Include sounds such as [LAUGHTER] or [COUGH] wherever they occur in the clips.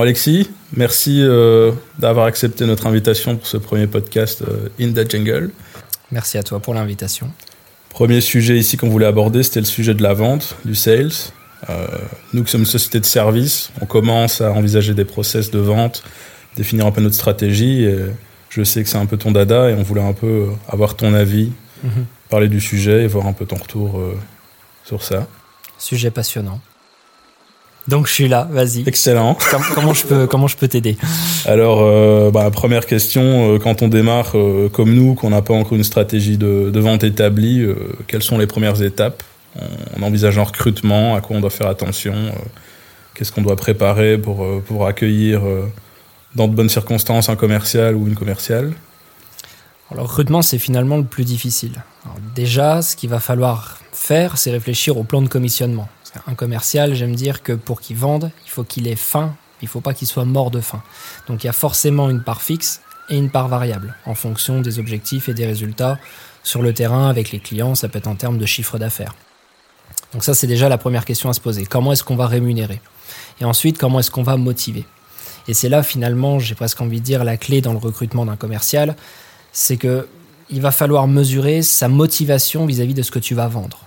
Bon Alexis, merci euh, d'avoir accepté notre invitation pour ce premier podcast euh, In the Jungle. Merci à toi pour l'invitation. Premier sujet ici qu'on voulait aborder, c'était le sujet de la vente, du sales. Euh, nous qui sommes une société de service, on commence à envisager des process de vente, définir un peu notre stratégie. Et je sais que c'est un peu ton dada et on voulait un peu avoir ton avis, mhm. parler du sujet et voir un peu ton retour sur ça. Sujet passionnant. Donc je suis là, vas-y. Excellent. [LAUGHS] comment je peux comment je peux t'aider? Alors euh, bah, première question, euh, quand on démarre euh, comme nous, qu'on n'a pas encore une stratégie de, vente établie, quelles sont les premières étapes? On, envisage un recrutement, à quoi on doit faire attention, qu'est-ce qu'on doit préparer pour pour accueillir dans de bonnes circonstances un commercial ou une commerciale? Alors, le recrutement, c'est finalement le plus difficile. déjà, ce qu'il va falloir faire, c'est réfléchir au plan de commissionnement. Un commercial, j'aime dire que pour qu'il vende, il faut qu'il ait faim, il ne faut pas qu'il soit mort de faim. Donc il y a forcément une part fixe et une part variable en fonction des objectifs et des résultats sur le terrain avec les clients, ça peut être en termes de chiffre d'affaires. Donc ça c'est déjà la première question à se poser. Comment est-ce qu'on va rémunérer? Et ensuite, comment est-ce qu'on va motiver? Et c'est là finalement, j'ai presque envie de dire, la clé dans le recrutement d'un commercial, c'est que il va falloir mesurer sa motivation vis à -vis de ce que tu vas vendre.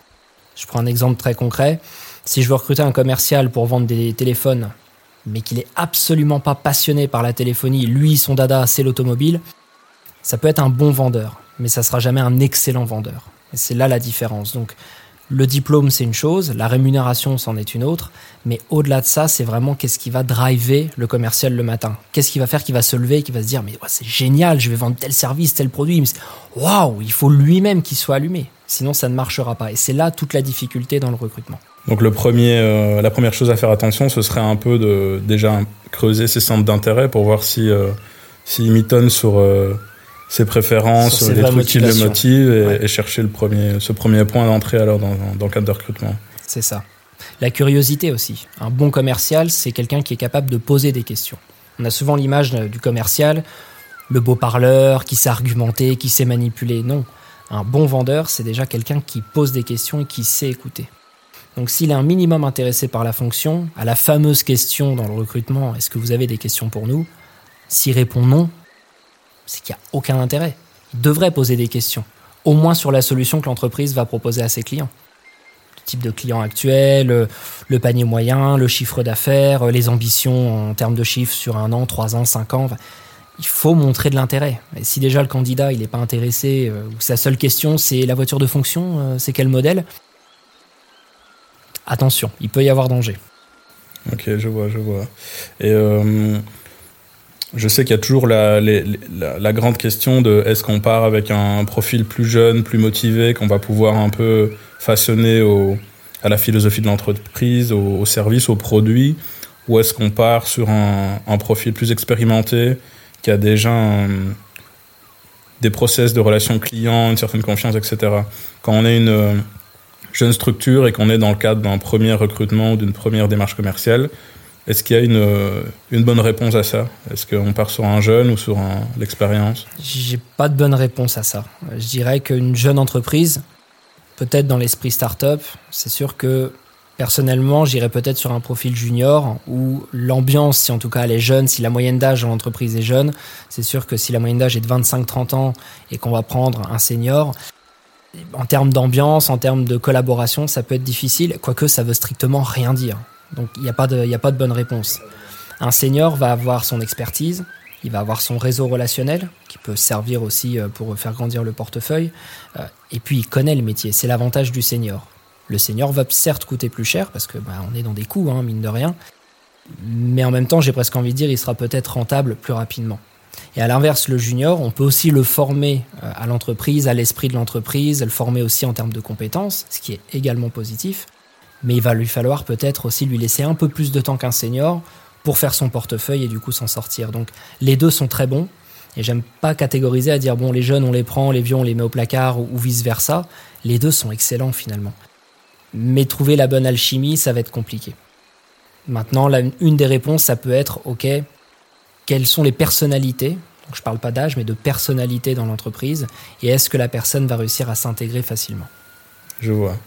Je prends un exemple très concret. Si je veux recruter un commercial pour vendre des téléphones, mais qu'il est absolument pas passionné par la téléphonie, lui, son dada, c'est l'automobile, ça peut être un bon vendeur, mais ça sera jamais un excellent vendeur. Et c'est là la différence. Donc, le diplôme, c'est une chose, la rémunération, c'en est une autre, mais au-delà de ça, c'est vraiment qu'est-ce qui va driver le commercial le matin. Qu'est-ce qui va faire qu'il va se lever, qu'il va se dire, mais c'est génial, je vais vendre tel service, tel produit. Waouh, il faut lui-même qu'il soit allumé. Sinon, ça ne marchera pas. Et c'est là toute la difficulté dans le recrutement. Donc le premier, euh, la première chose à faire attention, ce serait un peu de déjà creuser ses centres d'intérêt pour voir si euh, s'il mitonne sur euh, ses préférences, sur les trucs qui le motivent et, chercher le premier, ce premier point d'entrée alors dans, dans le cadre de recrutement. C'est ça. La curiosité aussi. Un bon commercial, c'est quelqu'un qui est capable de poser des questions. On a souvent l'image du commercial, le beau parleur, qui sait argumenter, qui sait manipuler. Non. Un bon vendeur, c'est déjà quelqu'un qui pose des questions et qui sait écouter. Donc s'il est un minimum intéressé par la fonction, à la fameuse question dans le recrutement, est-ce que vous avez des questions pour nous S'il répond non, c'est qu'il n'y a aucun intérêt. Il devrait poser des questions, au moins sur la solution que l'entreprise va proposer à ses clients. Le type de client actuel, le panier moyen, le chiffre d'affaires, les ambitions en termes de chiffres sur un an, trois ans, cinq ans. Il faut montrer de l'intérêt. Et si déjà le candidat il n'est pas intéressé, euh, sa seule question c'est la voiture de fonction, euh, c'est quel modèle? Attention, il peut y avoir danger. Ok, je vois, je vois. Et euh, je sais qu'il y a toujours la, grande question de est-ce qu'on part avec un profil plus jeune, plus motivé, qu'on va pouvoir un peu façonner à la philosophie de l'entreprise, au, service, au produit, ou est-ce qu'on part sur un, profil plus expérimenté, qui a déjà des process de relation client, une certaine confiance, etc. Quand on est une jeune structure et qu'on est dans le cadre d'un premier recrutement ou d'une première démarche commerciale, est-ce qu'il y a une, euh, une bonne réponse à ça? Est-ce qu'on part sur un jeune ou sur l'expérience? J'ai pas de bonne réponse à ça. Je dirais qu'une jeune entreprise, peut-être dans l'esprit start-up, c'est sûr que personnellement, j'irais peut-être sur un profil junior où l'ambiance, si en tout cas elle est jeune, si la moyenne d'âge dans l'entreprise est jeune, c'est sûr que si la moyenne d'âge est de 25-30 ans et qu'on va prendre un senior, en termes d'ambiance, en termes de collaboration, ça peut être difficile, quoique ça veut strictement rien dire. Donc il n'y a, pas de, a pas de bonne réponse. Un senior va avoir son expertise, il va avoir son réseau relationnel, qui peut servir aussi euh, pour faire grandir le portefeuille, euh, et puis il connaît le métier, c'est l'avantage du senior. Le senior va certes coûter plus cher, parce que bah, on est dans des coûts, hein, mine de rien, mais en même temps, j'ai presque envie de dire, il sera peut-être rentable plus rapidement. Et à l'inverse, le junior, on peut aussi le former euh, à l'entreprise, à l'esprit de l'entreprise, le former aussi en termes de compétences, ce qui est également positif. Mais il va lui falloir peut-être aussi lui laisser un peu plus de temps qu'un senior pour faire son portefeuille et du coup s'en sortir. Donc les deux sont très bons. Et j'aime pas catégoriser à dire bon les jeunes on les prend, les vieux on les met au placard ou, vice versa. Les deux sont excellents finalement. Mais trouver la bonne alchimie, ça va être compliqué. Maintenant, une des réponses, ça peut être ok, quelles sont les personnalités, donc je ne parle pas d'âge, mais de personnalité dans l'entreprise, et est-ce que la personne va réussir à s'intégrer facilement? Je vois.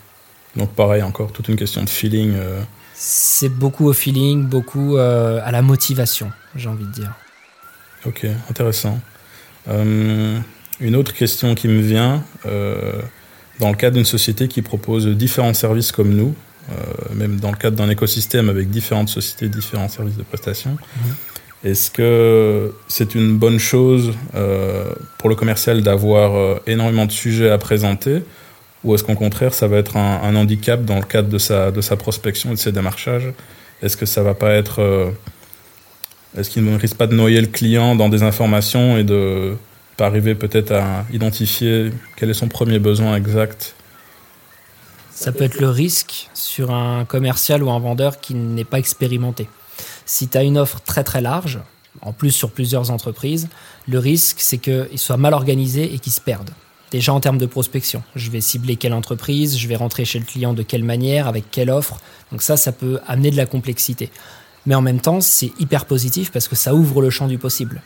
Donc pareil, encore toute une question de feeling. Euh, C'est beaucoup au feeling, beaucoup euh, à la motivation, j'ai envie de dire. Ok, intéressant. Euh, une autre question qui me vient, dans le cadre d'une société qui propose différents services comme nous, même dans le cadre d'un écosystème avec différentes sociétés, différents services de prestation, mhm. Est-ce que c'est une bonne chose pour le commercial d'avoir énormément de sujets à présenter ou est-ce qu'au contraire, ça va être un, handicap dans le cadre de sa, de sa prospection et de ses démarchages? Est-ce que ça va pas être. Euh, est-ce qu'il ne risque pas de noyer le client dans des informations et de pas arriver peut-être à identifier quel est son premier besoin exact? Ça peut être le risque sur un commercial ou un vendeur qui n'est pas expérimenté. Si tu as une offre très très large, en plus sur plusieurs entreprises, le risque c'est qu'il soit mal organisé et qu'il se perde. Déjà en termes de prospection, je vais cibler quelle entreprise, je vais rentrer chez le client de quelle manière, avec quelle offre. Donc ça, ça peut amener de la complexité. Mais en même temps, c'est hyper positif parce que ça ouvre le champ du possible.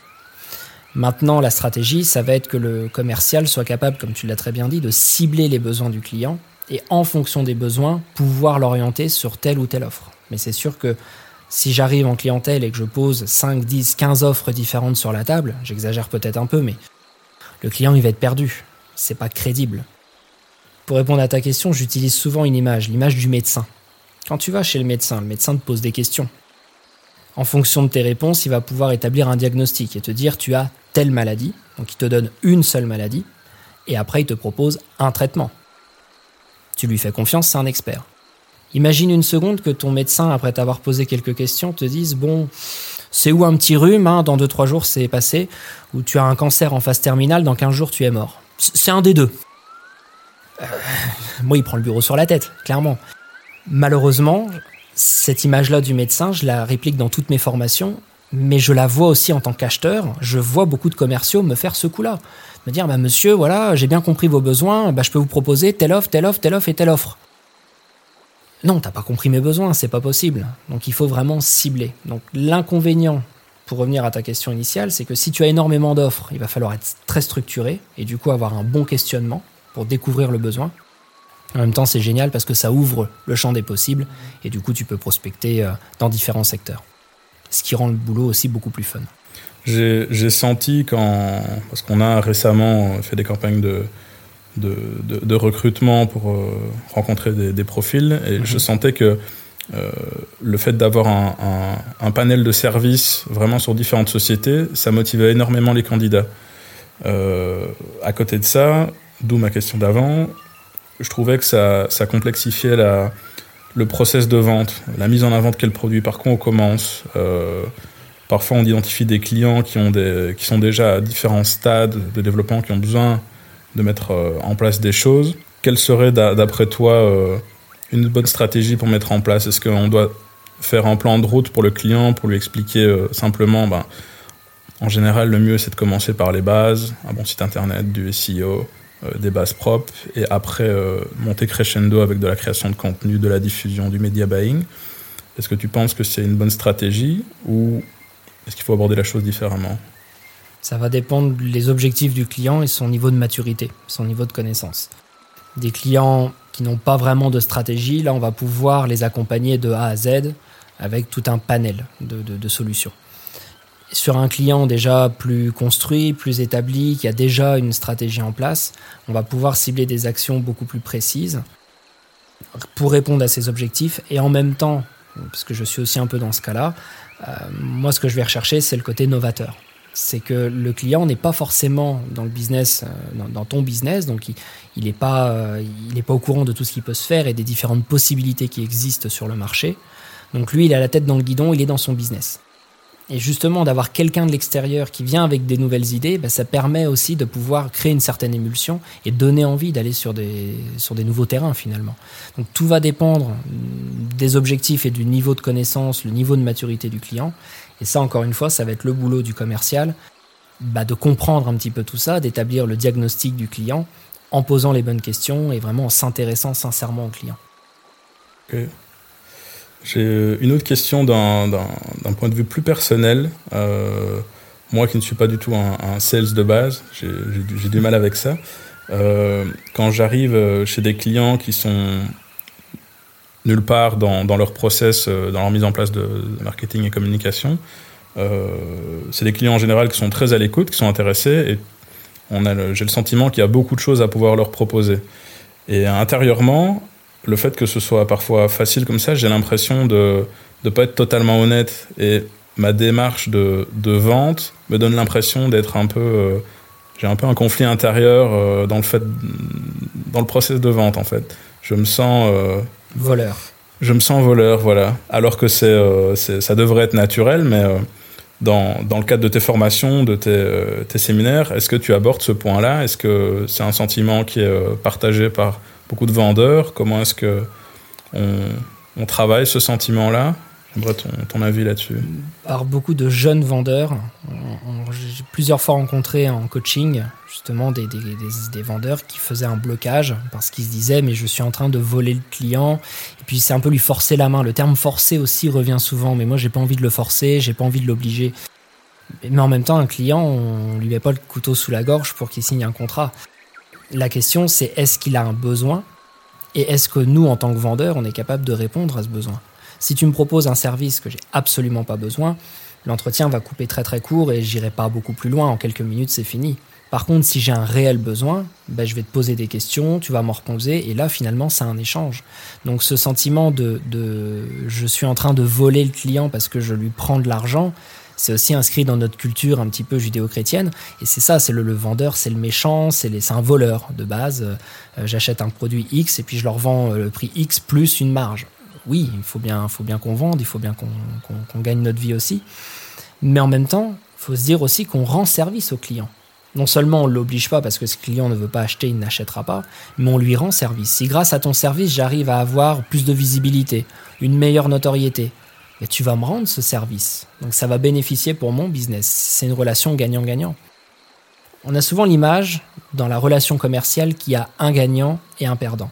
Maintenant, la stratégie, ça va être que le commercial soit capable, comme tu l'as très bien dit, de cibler les besoins du client et en fonction des besoins, pouvoir l'orienter sur telle ou telle offre. Mais c'est sûr que si j'arrive en clientèle et que je pose 5, 10, 15 offres différentes sur la table, j'exagère peut-être un peu, mais le client, il va être perdu c'est pas crédible. Pour répondre à ta question, j'utilise souvent une image, l'image du médecin. Quand tu vas chez le médecin, le médecin te pose des questions. En fonction de tes réponses, il va pouvoir établir un diagnostic et te dire tu as telle maladie, donc il te donne une seule maladie, et après il te propose un traitement. Tu lui fais confiance, c'est un expert. Imagine une seconde que ton médecin, après t'avoir posé quelques questions, te dise bon, c'est où un petit rhume, hein, dans 2-3 jours c'est passé, ou tu as un cancer en phase terminale, dans 15 jours tu es mort. C'est un des deux. Euh, moi, il prend le bureau sur la tête, clairement. Malheureusement, cette image-là du médecin, je la réplique dans toutes mes formations, mais je la vois aussi en tant qu'acheteur. Je vois beaucoup de commerciaux me faire ce coup-là. Me dire, bah, monsieur, voilà, j'ai bien compris vos besoins, bah, je peux vous proposer telle offre, telle offre, telle offre et telle offre. Non, t'as pas compris mes besoins, c'est pas possible. Donc il faut vraiment cibler. Donc l'inconvénient pour revenir à ta question initiale, c'est que si tu as énormément d'offres, il va falloir être très structuré et du coup avoir un bon questionnement pour découvrir le besoin. En même temps, c'est génial parce que ça ouvre le champ des possibles et du coup, tu peux prospecter euh, dans différents secteurs. Ce qui rend le boulot aussi beaucoup plus fun. J'ai senti quand, parce qu'on a récemment fait des campagnes de, de, recrutement pour euh, rencontrer des, profils et je mhm. sentais que euh, le fait d'avoir un, panel de services vraiment sur différentes sociétés, ça motivait énormément les candidats. Euh, à côté de ça, d'où ma question d'avant, je trouvais que ça, complexifiait la, le process de vente, la mise en avant de quel produit, par quoi on commence. Parfois, on identifie des clients qui, ont des, qui sont déjà à différents stades de développement, qui ont besoin de mettre en place des choses. Quel serait, d'après toi, une bonne stratégie pour mettre en place? Est-ce qu'on doit faire un plan de route pour le client, pour lui expliquer euh, simplement, ben, en général, le mieux c'est de commencer par les bases, un bon site internet, du SEO, euh, des bases propres, et après euh, monter crescendo avec de la création de contenu, de la diffusion, du media buying. Est-ce que tu penses que c'est une bonne stratégie ou est-ce qu'il faut aborder la chose différemment? Ça va dépendre des objectifs du client et son niveau de maturité, son niveau de connaissance. Des clients qui n'ont pas vraiment de stratégie, là on va pouvoir les accompagner de A à Z avec tout un panel de, solutions. Sur un client déjà plus construit, plus établi, qui a déjà une stratégie en place, on va pouvoir cibler des actions beaucoup plus précises pour répondre à ses objectifs et en même temps, parce que je suis aussi un peu dans ce cas-là, euh, moi ce que je vais rechercher c'est le côté novateur c'est que le client n'est pas forcément dans le business, euh, dans, ton business, donc il n'est pas, euh, pas au courant de tout ce qui peut se faire et des différentes possibilités qui existent sur le marché. Donc lui, il a la tête dans le guidon, il est dans son business. Et justement, d'avoir quelqu'un de l'extérieur qui vient avec des nouvelles idées, bah, ça permet aussi de pouvoir créer une certaine émulsion et donner envie d'aller sur des, sur des nouveaux terrains finalement. Donc tout va dépendre des objectifs et du niveau de connaissance, le niveau de maturité du client. Et ça, encore une fois, ça va être le boulot du commercial, bah, de comprendre un petit peu tout ça, d'établir le diagnostic du client en posant les bonnes questions et vraiment en s'intéressant sincèrement au client. J'ai une autre question d'un point de vue plus personnel. Euh, moi qui ne suis pas du tout un, sales de base, j'ai du mal avec ça. Euh, quand j'arrive chez des clients qui sont nulle part dans, dans, leur process, dans leur mise en place de, marketing et communication. c'est des clients en général qui sont très à l'écoute, qui sont intéressés, et j'ai le sentiment qu'il y a beaucoup de choses à pouvoir leur proposer. Et intérieurement, le fait que ce soit parfois facile comme ça, j'ai l'impression de ne pas être totalement honnête. Et ma démarche de, de vente me donne l'impression d'être un peu. Euh, j'ai un peu un conflit intérieur euh, dans le fait. dans le process de vente, en fait. Je me sens. Euh, voleur. Je me sens voleur, voilà. Alors que c'est, ça devrait être naturel, mais dans, dans, le cadre de tes formations, de tes, tes séminaires, est-ce que tu abordes ce point-là? Est-ce que c'est un sentiment qui est partagé par beaucoup de vendeurs? Comment est-ce que on, travaille ce sentiment-là? J'aimerais ton, avis là-dessus. Par beaucoup de jeunes vendeurs, j'ai plusieurs fois rencontré en coaching justement des, des, vendeurs qui faisaient un blocage parce qu'ils se disaient mais je suis en train de voler le client et puis c'est un peu lui forcer la main. Le terme forcer aussi revient souvent mais moi j'ai pas envie de le forcer, j'ai pas envie de l'obliger. Mais en même temps un client on lui met pas le couteau sous la gorge pour qu'il signe un contrat. La question, c'est est-ce qu'il a un besoin? Et est-ce que nous, en tant que vendeurs, on est capable de répondre à ce besoin? Si tu me proposes un service que j'ai absolument pas besoin, l'entretien va couper très très court et j'irai pas beaucoup plus loin. En quelques minutes, c'est fini. Par contre, si j'ai un réel besoin, ben, je vais te poser des questions, tu vas m'en reposer, et là, finalement, c'est un échange. Donc, ce sentiment de, de je suis en train de voler le client parce que je lui prends de l'argent, c'est aussi inscrit dans notre culture un petit peu judéo-chrétienne. Et c'est ça, c'est le, vendeur, c'est le méchant, c'est un voleur de base. Euh, j'achète un produit X et puis je leur vends euh, le prix X plus une marge. Oui, il faut bien, faut bien qu'on vende, il faut bien qu'on gagne notre vie aussi. Mais en même temps, il faut se dire aussi qu'on rend service au client. Non seulement on ne l'oblige pas parce que ce client ne veut pas acheter, il n'achètera pas, mais on lui rend service. Si grâce à ton service, j'arrive à avoir plus de visibilité, une meilleure notoriété, et tu vas me rendre ce service. Donc ça va bénéficier pour mon business. C'est une relation gagnant-gagnant. On a souvent l'image dans la relation commerciale qu'il y a un gagnant et un perdant.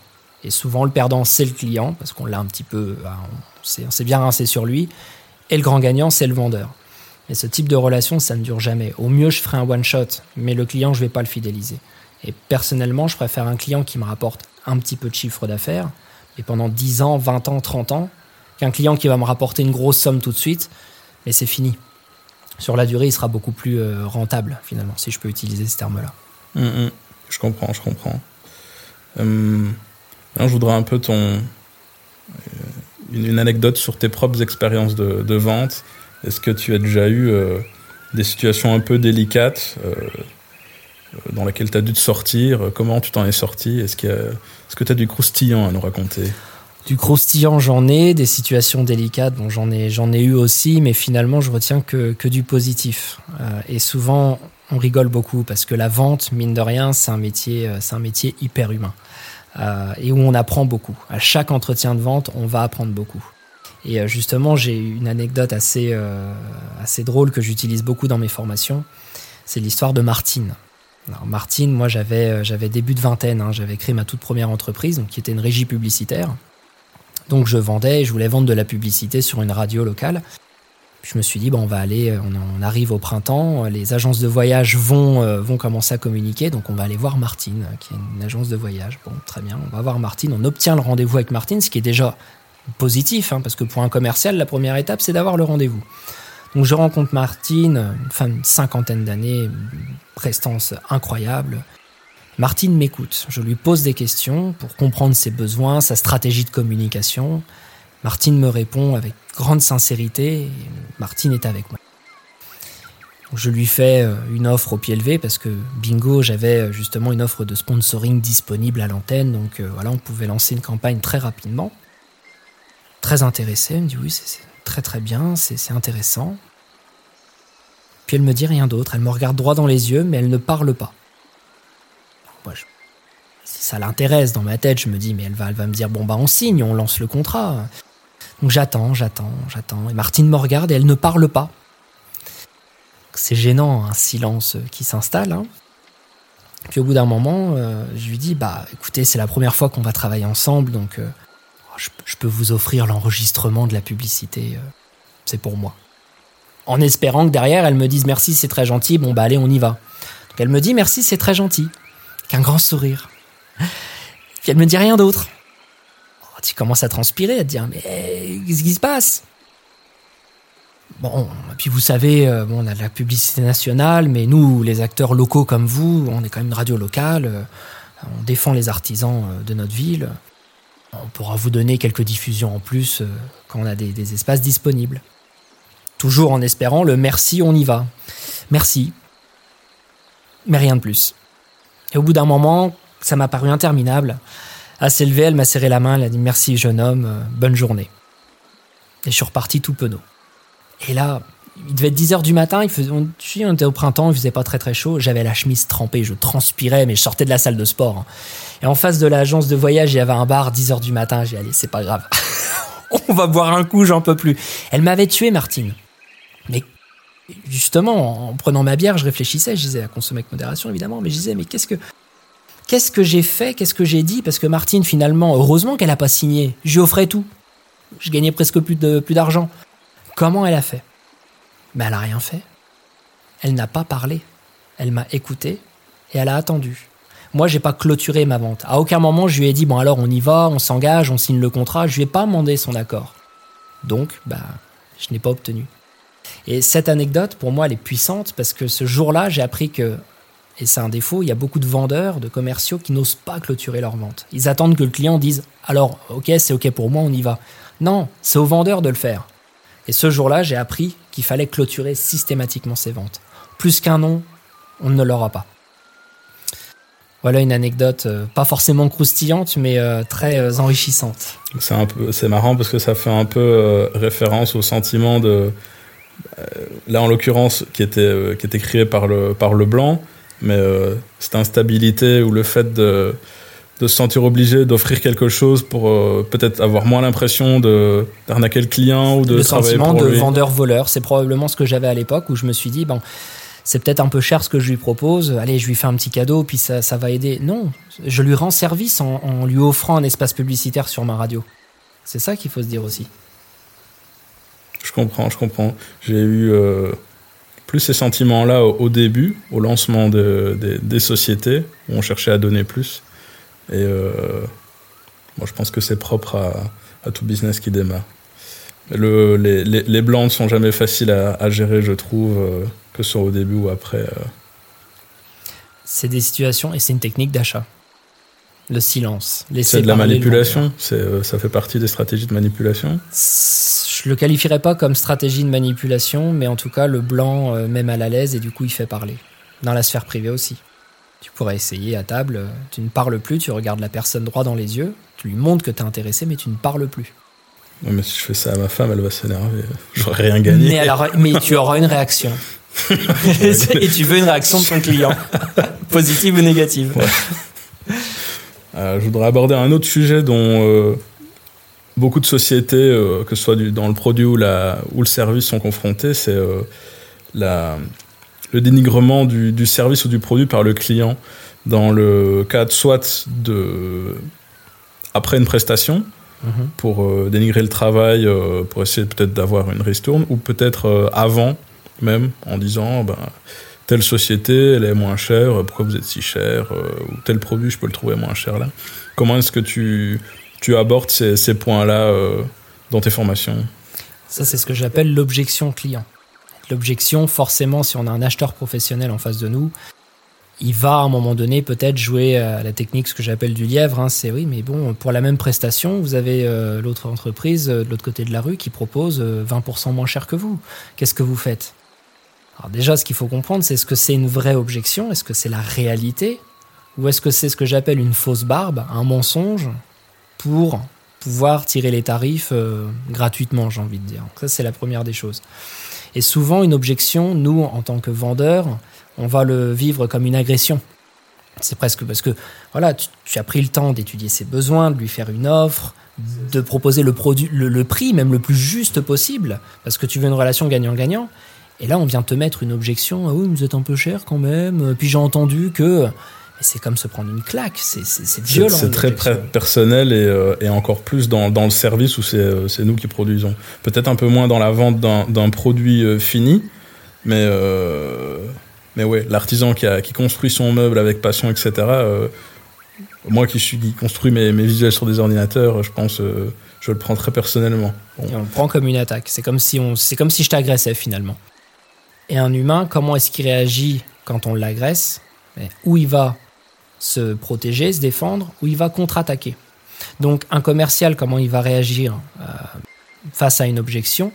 Et souvent le perdant c'est le client parce qu'on l'a un petit peu, bah, on s'est bien rincé sur lui. Et le grand gagnant c'est le vendeur. Mais ce type de relation ça ne dure jamais. Au mieux je ferai un one shot, mais le client je vais pas le fidéliser. Et personnellement je préfère un client qui me rapporte un petit peu de chiffre d'affaires et pendant 10 ans, 20 ans, 30 ans, qu'un client qui va me rapporter une grosse somme tout de suite, mais c'est fini. Sur la durée, il sera beaucoup plus euh, rentable, finalement, si je peux utiliser ce terme-là. Hum, hum. Je comprends, je comprends. Hum, je voudrais un peu ton. Euh, une, anecdote sur tes propres expériences de, vente. Est-ce que tu as déjà eu euh, des situations un peu délicates dans lesquelles tu as dû te sortir? Comment tu t'en es sorti? Est-ce est que tu as du croustillant à nous raconter? Du croustillant, j'en ai, des situations délicates, bon, j'en ai, j'en ai eu aussi, mais finalement, je retiens que, que du positif. Euh, et souvent, on rigole beaucoup parce que la vente, mine de rien, c'est un métier, euh, c'est un métier hyper humain euh, et où on apprend beaucoup. À chaque entretien de vente, on va apprendre beaucoup. Et justement, j'ai une anecdote assez, assez drôle que j'utilise beaucoup dans mes formations. C'est l'histoire de Martine. Alors Martine, moi j'avais j'avais début de vingtaine, hein. j'avais créé ma toute première entreprise, donc, qui était une régie publicitaire. Donc je vendais, je voulais vendre de la publicité sur une radio locale. Je me suis dit, bon, on va aller, euh, on, arrive au printemps, les agences de voyage vont, euh, vont commencer à communiquer, donc on va aller voir Martine, qui est une agence de voyage. Bon, très bien, on va voir Martine, on obtient le rendez-vous avec Martine, ce qui est déjà positif, hein, parce que pour un commercial, la première étape, c'est d'avoir le rendez-vous. Donc je rencontre Martine, une femme de cinquantaine d'années, prestance incroyable, Martine m'écoute. Je lui pose des questions pour comprendre ses besoins, sa stratégie de communication. Martine me répond avec grande sincérité Martine est avec moi. Je lui fais euh, une offre au pied levé parce que bingo, j'avais euh, justement une offre de sponsoring disponible à l'antenne, donc euh, voilà, on pouvait lancer une campagne très rapidement. Très intéressée, elle me dit oui, c'est très très bien, c'est intéressant. Puis elle me dit rien d'autre, elle me regarde droit dans les yeux, mais elle ne parle pas si ça l'intéresse dans ma tête, je me dis, mais elle va, elle va me dire, bon, bah, on signe, on lance le contrat. Donc j'attends, j'attends, j'attends. Et Martine me regarde et elle ne parle pas. C'est gênant, un silence qui s'installe. Hein. Puis au bout d'un moment, euh, je lui dis, bah, écoutez, c'est la première fois qu'on va travailler ensemble, donc euh, je, peux vous offrir l'enregistrement de la publicité. Euh, c'est pour moi. En espérant que derrière, elle me dise merci, c'est très gentil, bon, bah, allez, on y va. Elle me dit merci, c'est très gentil qu'un grand sourire. Puis elle me dit rien d'autre. Tu commences à transpirer, à te dire mais qu'est-ce qui se passe? Bon, puis vous savez, euh, on a de la publicité nationale, mais nous, les acteurs locaux comme vous, on est quand même une radio locale, euh, on défend les artisans euh, de notre ville. On pourra vous donner quelques diffusions en plus quand on a des, des espaces disponibles. Toujours en espérant le merci, on y va. Merci. Mais rien de plus. Et au bout d'un moment, ça m'a paru interminable. À s'élever, elle m'a serré la main, elle a dit merci jeune homme, bonne journée. Et je suis reparti tout penaud. Et là, il devait être 10 heures du matin, il faisait, on, était au printemps, il faisait pas très très chaud, j'avais la chemise trempée, je transpirais, mais je sortais de la salle de sport. Et en face de l'agence de voyage, il y avait un bar, 10 heures du matin, j'ai dit, allez, c'est pas grave. [LAUGHS] on va boire un coup, j'en peux plus. Elle m'avait tué, Martine. Mais justement, en prenant ma bière, je réfléchissais, je disais à consommer avec modération, évidemment, mais je disais, mais qu'est-ce que, qu'est-ce que j'ai fait, qu'est-ce que j'ai dit? Parce que Martine, finalement, heureusement qu'elle a pas signé. Je lui offrais tout. Je gagnais presque plus d'argent. Comment elle a fait? Mais elle a rien fait. Elle n'a pas parlé. Elle m'a écouté et elle a attendu. Moi, j'ai pas clôturé ma vente. À aucun moment, je lui ai dit bon alors on y va, on s'engage, on signe le contrat. Je lui ai pas demandé son accord. Donc, bah, je n'ai pas obtenu. Et cette anecdote, pour moi, elle est puissante parce que ce jour-là, j'ai appris que, et c'est un défaut, il y a beaucoup de vendeurs, de commerciaux qui n'osent pas clôturer leur vente. Ils attendent que le client dise alors, ok, c'est ok pour moi, on y va. Non, c'est au vendeur de le faire. Et ce jour-là, j'ai appris qu'il fallait clôturer systématiquement ses ventes. Plus qu'un nom, on ne l'aura pas. Voilà une anecdote euh, pas forcément croustillante, mais euh, très euh, enrichissante. C'est un peu, c'est marrant parce que ça fait un peu référence au sentiment de, là en l'occurrence, qui était qui était créé par le par le blanc, mais cette instabilité ou le fait de de se sentir obligé d'offrir quelque chose pour euh, peut-être avoir moins l'impression de d'arnaquer le client ou de le travailler sentiment pour de vendeur-voleur, c'est probablement ce que j'avais à l'époque où je me suis dit bon, c'est peut-être un peu cher ce que je lui propose. Allez, je lui fais un petit cadeau puis ça, ça va aider. Non, je lui rends service en, en lui offrant un espace publicitaire sur ma radio. C'est ça qu'il faut se dire aussi. Je comprends, je comprends. J'ai eu euh, plus ces sentiments-là au, début, au lancement de, des- sociétés, où on cherchait à donner plus. Et euh, moi, je pense que c'est propre à, tout business qui démarre. Le, les, blancs ne sont jamais faciles à, à gérer, je trouve, euh, que ce soit au début ou après. euh. C'est des situations et c'est une technique d'achat. Le silence. C'est de la manipulation, euh, ça fait partie des stratégies de manipulation. Je le qualifierais pas comme stratégie de manipulation, mais en tout cas, le blanc euh, met mal à l'aise et du coup, il fait parler. Dans la sphère privée aussi. Tu pourrais essayer à table, euh, tu ne parles plus, tu regardes la personne droit dans les yeux, tu lui montres que tu es intéressé, mais tu ne parles plus. Mais si je fais ça à ma femme, elle va s'énerver. [LAUGHS] J'aurais rien gagné. Mais, alors, mais tu auras une réaction. [LAUGHS] [LAUGHS] et tu veux une réaction de ton client, positive ou négative. Je voudrais aborder un autre sujet dont euh, beaucoup de sociétés, euh, que ce soit du- dans le produit ou, la, ou le service, sont confrontées. C'est euh, la, le dénigrement du, du service ou du produit par le client. Dans le cadre soit de après une prestation, Mhm. pour euh, dénigrer le travail, euh, pour essayer peut-être d'avoir une ristourne, ou peut-être euh, avant même, en disant ben, telle société, elle est moins chère, pourquoi vous êtes si cher, euh, ou tel produit, je peux le trouver moins cher là. Comment est-ce que tu, tu abordes ces, points-là euh, dans tes formations? Ça, c'est ce que j'appelle l'objection client. L'objection, forcément, si on a un acheteur professionnel en face de nous, il va à un moment donné peut-être jouer à la technique, ce que j'appelle du lièvre. hein. c'est oui, mais bon, pour la même prestation, vous avez euh, l'autre entreprise de l'autre côté de la rue qui propose euh, 20% moins cher que vous. Qu'est-ce que vous faites? Alors déjà, ce qu'il faut comprendre, c'est est-ce que c'est une vraie objection? Est-ce que c'est la réalité? Ou est-ce que c'est ce que j'appelle une fausse barbe, un mensonge pour pouvoir tirer les tarifs euh, gratuitement, j'ai envie de dire. Ça, c'est la première des choses. Et souvent, une objection, nous, en tant que vendeurs, on va le vivre comme une agression. C'est presque parce que, voilà, tu, as pris le temps d'étudier ses besoins, de lui faire une offre, de proposer le, produit, le prix même le plus juste possible, parce que tu veux une relation gagnant-gagnant. Et là, on vient te mettre une objection. Ah oui, vous êtes un peu cher quand même. Puis j'ai entendu que. C'est comme se prendre une claque. C'est violent. c'est très personnel et, euh, et encore plus dans, dans le service où c'est euh, c'est nous qui produisons. Peut-être un peu moins dans la vente d'un produit euh, fini, mais, euh, mais ouais, l'artisan qui, construit son meuble avec passion, etc., euh, moi qui suis qui construis mes, mes visuels sur des ordinateurs, je pense, je le prends très personnellement. Et on le prend comme une attaque. C'est comme si on, c'est comme si je t'agressais finalement. Et un humain, comment est-ce qu'il réagit quand on l'agresse? Où il va se protéger, se défendre, ou il va contre-attaquer? Donc un commercial, comment il va réagir euh, face à une objection?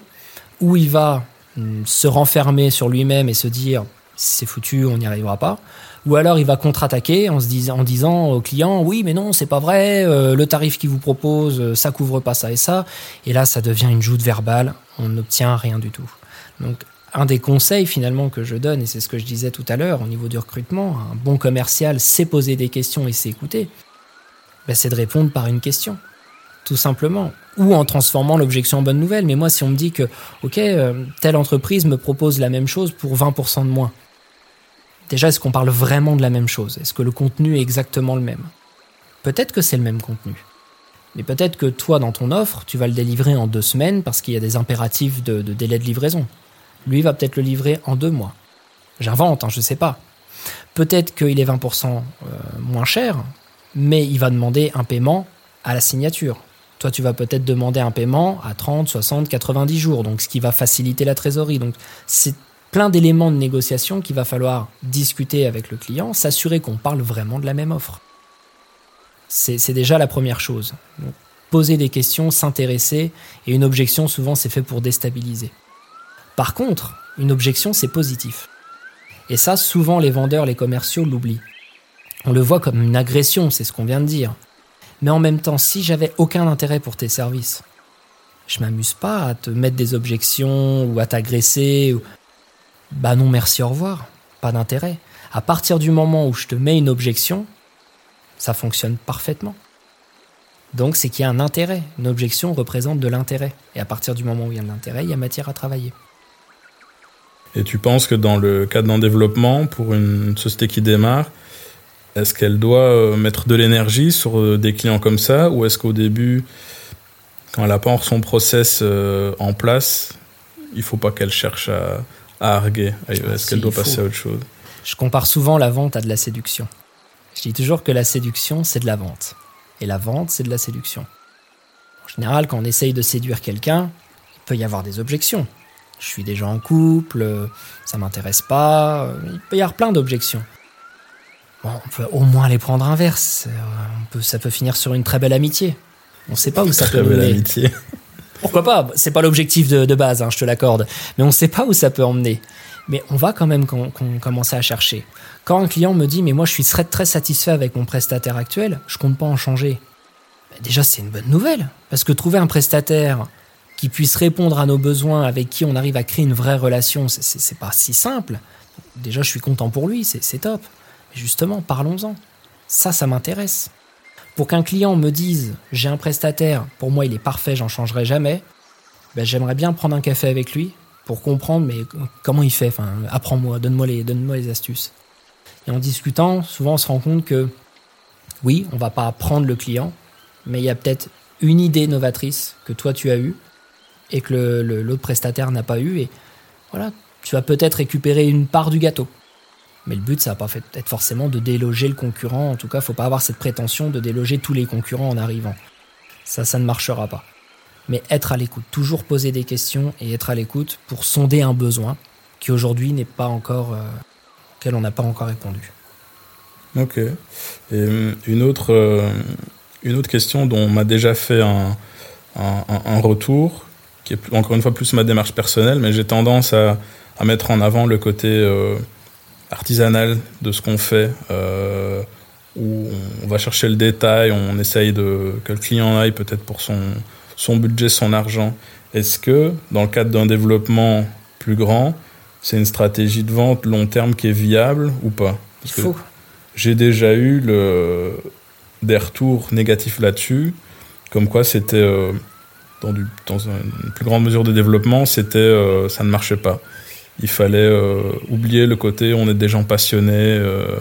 Où il va hum, se renfermer sur lui-même et se dire c'est foutu, on n'y arrivera pas? Ou alors il va contre-attaquer en, disant, en disant au client oui mais non c'est pas vrai, euh, le tarif qu'il vous propose euh, ça couvre pas ça et ça. Et là ça devient une joute verbale, on n'obtient rien du tout. Donc un des conseils finalement que je donne, et c'est ce que je disais tout à l'heure au niveau du recrutement, un bon commercial sait poser des questions et sait écouter, ben, c'est de répondre par une question, tout simplement, ou en transformant l'objection en bonne nouvelle. Mais moi, si on me dit que, ok, euh, telle entreprise me propose la même chose pour 20% de moins, déjà, est-ce qu'on parle vraiment de la même chose? Est-ce que le contenu est exactement le même? Peut-être que c'est le même contenu. Mais peut-être que toi, dans ton offre, tu vas le délivrer en deux semaines parce qu'il y a des impératifs de délai de livraison. Lui va peut-être le livrer en deux mois. J'invente, hein, je ne sais pas. Peut-être qu'il est 20% euh, moins cher, mais il va demander un paiement à la signature. Toi, tu vas peut-être demander un paiement à 30, 60, 90 jours, donc ce qui va faciliter la trésorerie. Donc, c'est plein d'éléments de négociation qu'il va falloir discuter avec le client, s'assurer qu'on parle vraiment de la même offre. C'est déjà la première chose. poser des questions, s'intéresser, et une objection, souvent, c'est fait pour déstabiliser. Par contre, une objection, c'est positif. Et ça, souvent, les vendeurs, les commerciaux l'oublient. On le voit comme une agression, c'est ce qu'on vient de dire. Mais en même temps, si j'avais aucun intérêt pour tes services, je m'amuse pas à te mettre des objections ou à t'agresser. Ou... Bah non, merci, au revoir. Pas d'intérêt. À partir du moment où je te mets une objection, ça fonctionne parfaitement. Donc c'est qu'il y a un intérêt. Une objection représente de l'intérêt. Et à partir du moment où il y a de l'intérêt, il y a matière à travailler. Et tu penses que dans le cadre d'un développement, pour une société qui démarre, est-ce qu'elle doit euh, mettre de l'énergie sur euh, des clients comme ça ou est-ce qu'au début, quand elle n'a pas son process euh, en place, il faut pas qu'elle cherche à, arguer? Est-ce qu'elle doit passer à autre chose? Je compare souvent la vente à de la séduction. Je dis toujours que la séduction, c'est de la vente. Et la vente, c'est de la séduction. En général, quand on essaye de séduire quelqu'un, il peut y avoir des objections je suis déjà en couple, ça m'intéresse pas. Il peut y avoir plein d'objections. Bon, on peut au moins les prendre inverse. On peut, ça peut finir sur une très belle amitié. On ne sait pas où ça peut emmener. Amitié. [LAUGHS] Pourquoi pas C'est pas l'objectif de, base, hein, je te l'accorde. Mais on ne sait pas où ça peut emmener. Mais on va quand même commencer à chercher. Quand un client me dit mais moi je suis très, très satisfait avec mon prestataire actuel, je compte pas en changer. déjà c'est une bonne nouvelle parce que trouver un prestataire qui puisse répondre à nos besoins, avec qui on arrive à créer une vraie relation, c'est pas si simple. Déjà, je suis content pour lui, c'est top. Justement, parlons-en. Ça, ça m'intéresse. Pour qu'un client me dise j'ai un prestataire, pour moi il est parfait, j'en changerai jamais, ben, j'aimerais bien prendre un café avec lui pour comprendre mais comment il fait? Apprends-moi, donne-moi les, donne-moi les astuces. Et en discutant, souvent on se rend compte que oui, on va pas apprendre le client, mais il y a peut-être une idée novatrice que toi tu as eue et que l'autre prestataire n'a pas eu. Et voilà, tu vas peut-être récupérer une part du gâteau. Mais le but, ça va pas être forcément de déloger le concurrent. En tout cas, faut pas avoir cette prétention de déloger tous les concurrents en arrivant. Ça, ça ne marchera pas. Mais être à l'écoute, toujours poser des questions et être à l'écoute pour sonder un besoin qui aujourd'hui n'est pas encore, euh, auquel on n'a pas encore répondu. Ok. Et euh, une autre, euh, une autre question dont on m'a déjà fait un, un retour, qui est encore une fois plus ma démarche personnelle, mais j'ai tendance à, à, mettre en avant le côté euh, artisanal de ce qu'on fait, euh, où on va chercher le détail, on essaye de que le client aille peut-être pour son, son budget, son argent. Est-ce que dans le cadre d'un développement plus grand, c'est une stratégie de vente long terme qui est viable ou pas? Parce faut. J'ai déjà eu le, des retours négatifs là-dessus, comme quoi c'était euh, dans, du, dans une plus grande mesure de développement, c'était euh, ça ne marchait pas. Il fallait euh, oublier le côté on est des gens passionnés. Euh,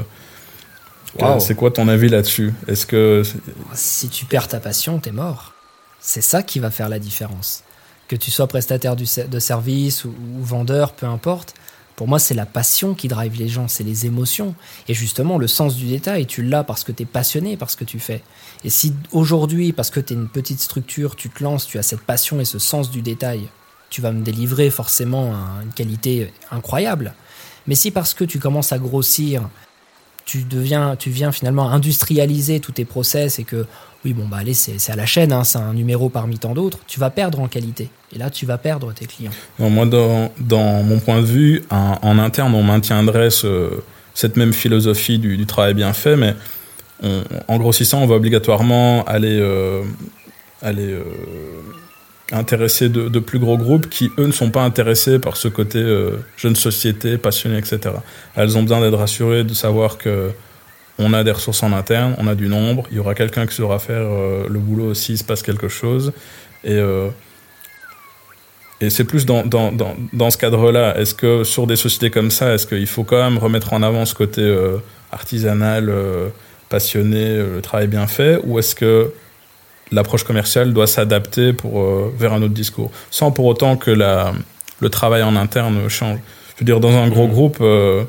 c'est quoi ton avis là-dessus? Est-ce que si tu perds ta passion, t'es mort. C'est ça qui va faire la différence. Que tu sois prestataire de service ou, vendeur, peu importe, Pour moi, c'est la passion qui drive les gens, c'est les émotions. Et justement, le sens du détail, tu l'as parce que tu es passionné par ce que tu fais. Et si aujourd'hui, parce que tu es une petite structure, tu te lances, tu as cette passion et ce sens du détail, tu vas me délivrer forcément une qualité incroyable. Mais si parce que tu commences à grossir, tu deviens, tu viens finalement industrialiser tous tes process et que oui, bon, bah allez, c'est à la chaîne, hein, c'est un numéro parmi tant d'autres, tu vas perdre en qualité. Et là, tu vas perdre tes clients. moi, dans, mon point de vue, en, interne, on maintiendrait cette même philosophie du, travail bien fait, mais en grossissant, on va obligatoirement aller, euh, aller euh, intéresser de, plus gros groupes qui, eux, ne sont pas intéressés par ce côté euh, jeune société, passionné, etc. Elles ont besoin d'être rassurées, de savoir que on a des ressources en interne, on a du nombre, il y aura quelqu'un qui saura faire euh, le boulot s'il se passe quelque chose. Et, euh, et c'est plus dans, dans, dans, dans ce cadre-là. Est-ce que sur des sociétés comme ça, est-ce qu'il faut quand même remettre en avant ce côté artisanal, passionné, le travail bien fait, ou est-ce que l'approche commerciale doit s'adapter pour euh, vers un autre discours, sans pour autant que la, le travail en interne change. Je veux dire, dans un gros mmh. groupe, euh,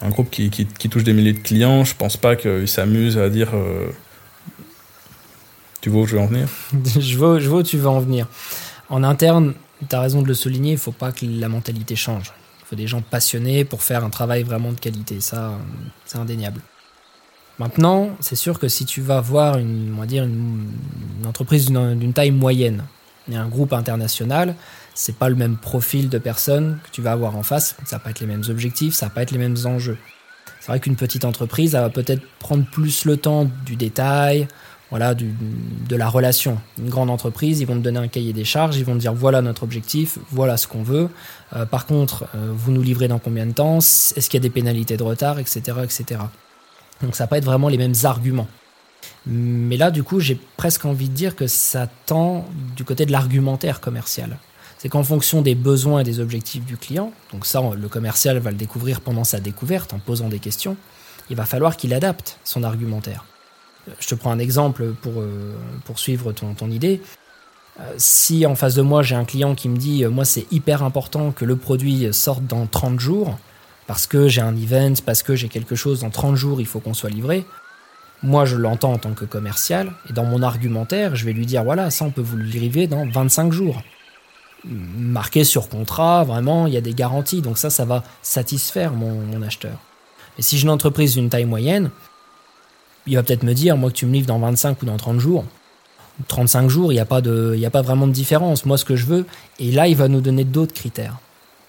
un groupe qui, touche des milliers de clients, je pense pas qu'ils s'amusent à dire. Euh, tu vois où je veux en venir [LAUGHS] je, vois, je où tu veux en venir. En interne, tu as raison de le souligner, il faut pas que la mentalité change. Il faut des gens passionnés pour faire un travail vraiment de qualité. Ça, c'est indéniable. Maintenant, c'est sûr que si tu vas voir dire une, entreprise d'une taille moyenne et un groupe international, c'est pas le même profil de personnes que tu vas avoir en face. Ça va pas être les mêmes objectifs, ça va pas être les mêmes enjeux. C'est vrai qu'une petite entreprise, elle va peut-être prendre plus le temps du détail, voilà, de la relation. Une grande entreprise, ils vont te donner un cahier des charges, ils vont te dire voilà notre objectif, voilà ce qu'on veut. Euh, par contre, euh, vous nous livrez dans combien de temps? Est-ce qu'il y a des pénalités de retard, etc., etc. Donc ça va pas être vraiment les mêmes arguments. Mais là, du coup, j'ai presque envie de dire que ça tend du côté de l'argumentaire commercial. C'est qu'en fonction des besoins et des objectifs du client, donc ça, le commercial va le découvrir pendant sa découverte, en posant des questions, il va falloir qu'il adapte son argumentaire. Je te prends un exemple pour, euh, poursuivre ton, idée. Euh, si en face de moi, j'ai un client qui me dit, euh, moi, c'est hyper important que le produit sorte dans 30 jours, parce que j'ai un event, parce que j'ai quelque chose dans 30 jours, il faut qu'on soit livré. Moi, je l'entends en tant que commercial, et dans mon argumentaire, je vais lui dire voilà, ça, on peut vous le livrer dans 25 jours. Marqué sur contrat, vraiment, il y a des garanties, donc ça, ça va satisfaire mon, acheteur. Mais si j'ai une entreprise d'une taille moyenne, il va peut-être me dire moi, que tu me livres dans 25 ou dans 30 jours. 35 jours, il n'y a, pas de, a pas vraiment de différence. Moi, ce que je veux, et là, il va nous donner d'autres critères.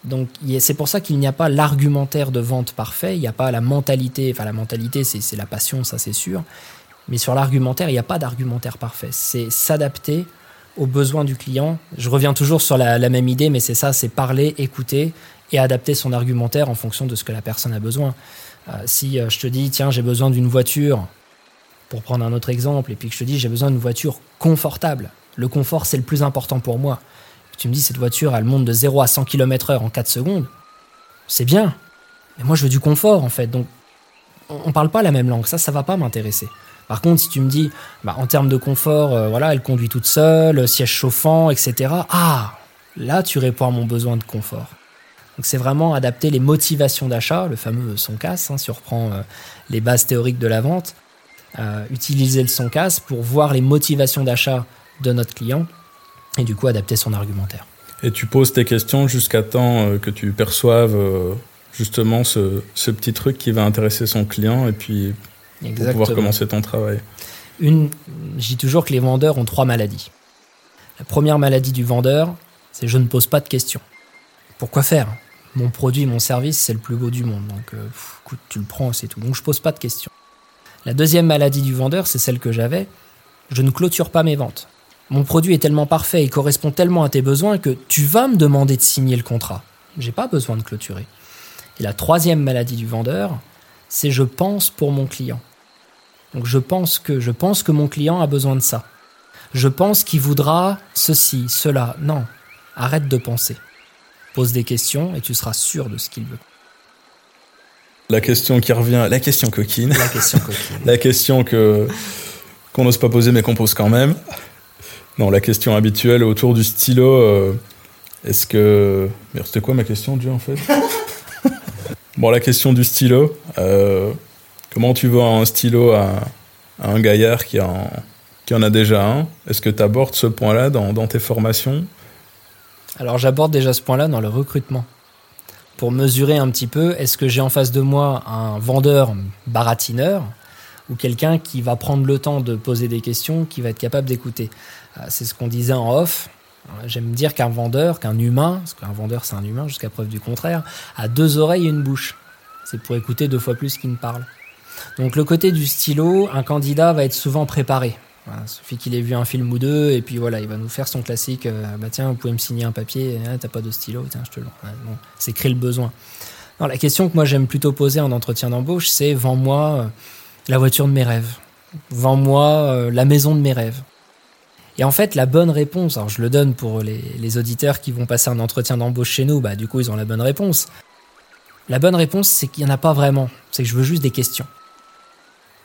Donc c'est pour ça qu'il n'y a pas l'argumentaire de vente parfait, il n'y a pas la mentalité, enfin la mentalité c'est la passion, ça c'est sûr, mais sur l'argumentaire, il n'y a pas d'argumentaire parfait, c'est s'adapter aux besoins du client. Je reviens toujours sur la, même idée, mais c'est ça, c'est parler, écouter et adapter son argumentaire en fonction de ce que la personne a besoin. Euh, si euh, je te dis, tiens, j'ai besoin d'une voiture, pour prendre un autre exemple, et puis que je te dis, j'ai besoin d'une voiture confortable, le confort c'est le plus important pour moi tu me dis cette voiture, elle monte de 0 à 100 km/h en 4 secondes, c'est bien. Mais moi, je veux du confort, en fait. Donc, on parle pas la même langue. Ça, ça va pas m'intéresser. Par contre, si tu me dis, bah, en termes de confort, euh, voilà, elle conduit toute seule, siège chauffant, etc. Ah, là, tu réponds à mon besoin de confort. Donc, c'est vraiment adapter les motivations d'achat, le fameux son casse, hein, si on reprend euh, les bases théoriques de la vente. Euh, utiliser le son casse pour voir les motivations d'achat de notre client et du coup adapter son argumentaire. Et tu poses tes questions jusqu'à temps euh, que tu perçoives euh, justement ce, ce, petit truc qui va intéresser son client et puis pour pouvoir commencer ton travail. Une, je dis toujours que les vendeurs ont trois maladies. La première maladie du vendeur, c'est je ne pose pas de questions. Pourquoi faire? Mon produit, mon service, c'est le plus beau du monde. Donc, euh, écoute, tu le prends, c'est tout. Donc, je pose pas de questions. La deuxième maladie du vendeur, c'est celle que j'avais. Je ne clôture pas mes ventes mon produit est tellement parfait et correspond tellement à tes besoins que tu vas me demander de signer le contrat. J'ai pas besoin de clôturer. Et la troisième maladie du vendeur, c'est je pense pour mon client. Donc je pense que je pense que mon client a besoin de ça. Je pense qu'il voudra ceci, cela. Non, arrête de penser. Pose des questions et tu seras sûr de ce qu'il veut. La question qui revient, la question coquine. La question coquine. [LAUGHS] la question que qu'on n'ose pas poser mais qu'on pose quand même. Non, la question habituelle autour du stylo. Euh, est-ce que. C'était quoi ma question, Dieu, en fait? [LAUGHS] Bon, la question du stylo. Euh, comment tu vois un stylo à, un gaillard qui en, a déjà un? Est-ce que tu abordes ce point-là dans, dans tes formations? Alors, j'aborde déjà ce point-là dans le recrutement. Pour mesurer un petit peu, est-ce que j'ai en face de moi un vendeur baratineur ou quelqu'un qui va prendre le temps de poser des questions, qui va être capable d'écouter? Euh, c'est ce qu'on disait en off. Euh, j'aime dire qu'un vendeur, qu'un humain, parce qu'un vendeur c'est un humain jusqu'à preuve du contraire, a deux oreilles et une bouche. C'est pour écouter deux fois plus qu'il ne parle. Donc le côté du stylo, un candidat va être souvent préparé. Il suffit qu'il ait vu un film ou deux, et puis voilà, il va nous faire son classique. Euh, bah tiens, vous pouvez me signer un papier, ah, t'as pas de stylo, tiens, je te le. bon, c'est créer le besoin. la question que moi j'aime plutôt poser en entretien d'embauche, c'est vends-moi la voiture de mes rêves. Vends-moi euh, la maison de mes rêves. Et en fait, la bonne réponse, alors je le donne pour les, auditeurs qui vont passer un entretien d'embauche chez nous, bah du coup ils ont la bonne réponse. La bonne réponse, c'est qu'il n'y en a pas vraiment. C'est que je veux juste des questions.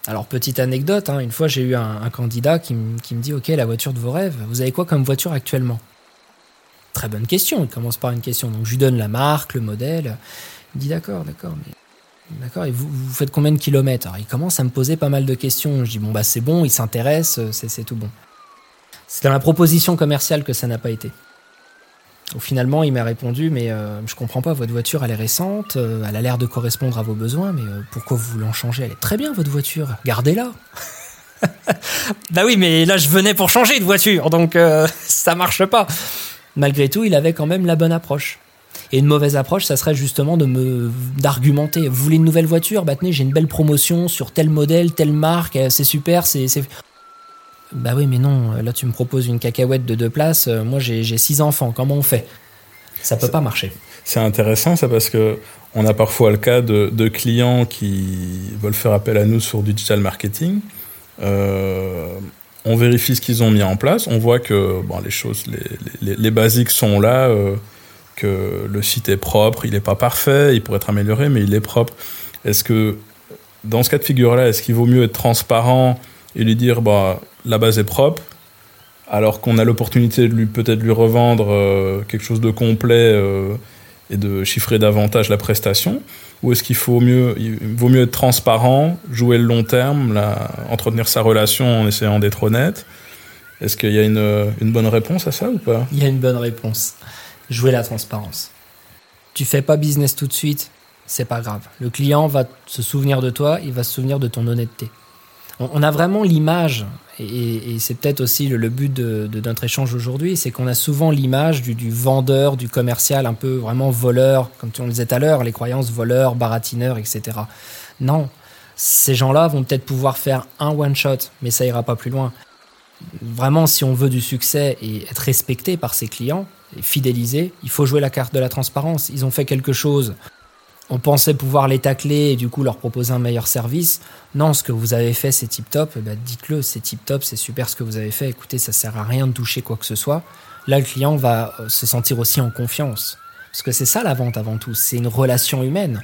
Alors, petite anecdote, hein, une fois j'ai eu un, candidat qui, me dit Ok, la voiture de vos rêves, vous avez quoi comme voiture actuellement? Très bonne question, il commence par une question. Donc, je lui donne la marque, le modèle. Il me dit D'accord, d'accord, mais D'accord, et vous, vous, faites combien de kilomètres? Alors, il commence à me poser pas mal de questions. Je dis, bon, bah, c'est bon, il s'intéresse, c'est tout bon. C'est dans la proposition commerciale que ça n'a pas été. Au finalement, il m'a répondu, mais euh, je comprends pas, votre voiture, elle est récente, euh, elle a l'air de correspondre à vos besoins, mais pourquoi vous voulez en changer? Elle est très bien, votre voiture, gardez-la. [LAUGHS] bah oui, mais là, je venais pour changer de voiture, donc [LAUGHS] ça marche pas. Malgré tout, il avait quand même la bonne approche. Et une mauvaise approche, ça serait justement de me d'argumenter. Vous voulez une nouvelle voiture? Bah tenez, j'ai une belle promotion sur tel modèle, telle marque, euh, c'est super, c'est bah oui, mais non, là tu me proposes une cacahuète de deux places, euh, moi j'ai six enfants, comment on fait? Ça peut pas marcher. C'est intéressant ça parce que on a parfois le cas de, clients qui veulent faire appel à nous sur digital marketing. Euh, on vérifie ce qu'ils ont mis en place, on voit que bon, les choses, les, les, les basiques sont là que le site est propre, il n'est pas parfait, il pourrait être amélioré, mais il est propre. Est-ce que dans ce cas de figure-là, est-ce qu'il vaut mieux être transparent et lui dire bah la base est propre, alors qu'on a l'opportunité de lui peut-être lui revendre euh, quelque chose de complet euh, et de chiffrer davantage la prestation, ou est-ce qu'il faut mieux, vaut mieux être transparent, jouer le long terme, entretenir sa relation en essayant d'être honnête? Est-ce qu'il y a une, une bonne réponse à ça ou pas? Il y a une bonne réponse jouer la transparence. Tu fais pas business tout de suite, c'est pas grave. Le client va se souvenir de toi, il va se souvenir de ton honnêteté. On, a vraiment l'image, et, c'est peut-être aussi le, but de, notre échange aujourd'hui, c'est qu'on a souvent l'image du, vendeur, du commercial, un peu vraiment voleur, comme tu le disais tout à l'heure, les croyances voleur, baratineur, etc. Non, ces gens-là vont peut-être pouvoir faire un one-shot, mais ça ira pas plus loin. Vraiment, si on veut du succès et être respecté par ses clients, fidélisé, il faut jouer la carte de la transparence. Ils ont fait quelque chose, on pensait pouvoir les tacler et du coup leur proposer un meilleur service. Non, ce que vous avez fait, c'est tip top. Eh ben, dites-le, c'est tip top, c'est super ce que vous avez fait. Écoutez, ça sert à rien de toucher quoi que ce soit. Là, le client va euh, se sentir aussi en confiance. Parce que c'est ça la vente avant tout, c'est une relation humaine.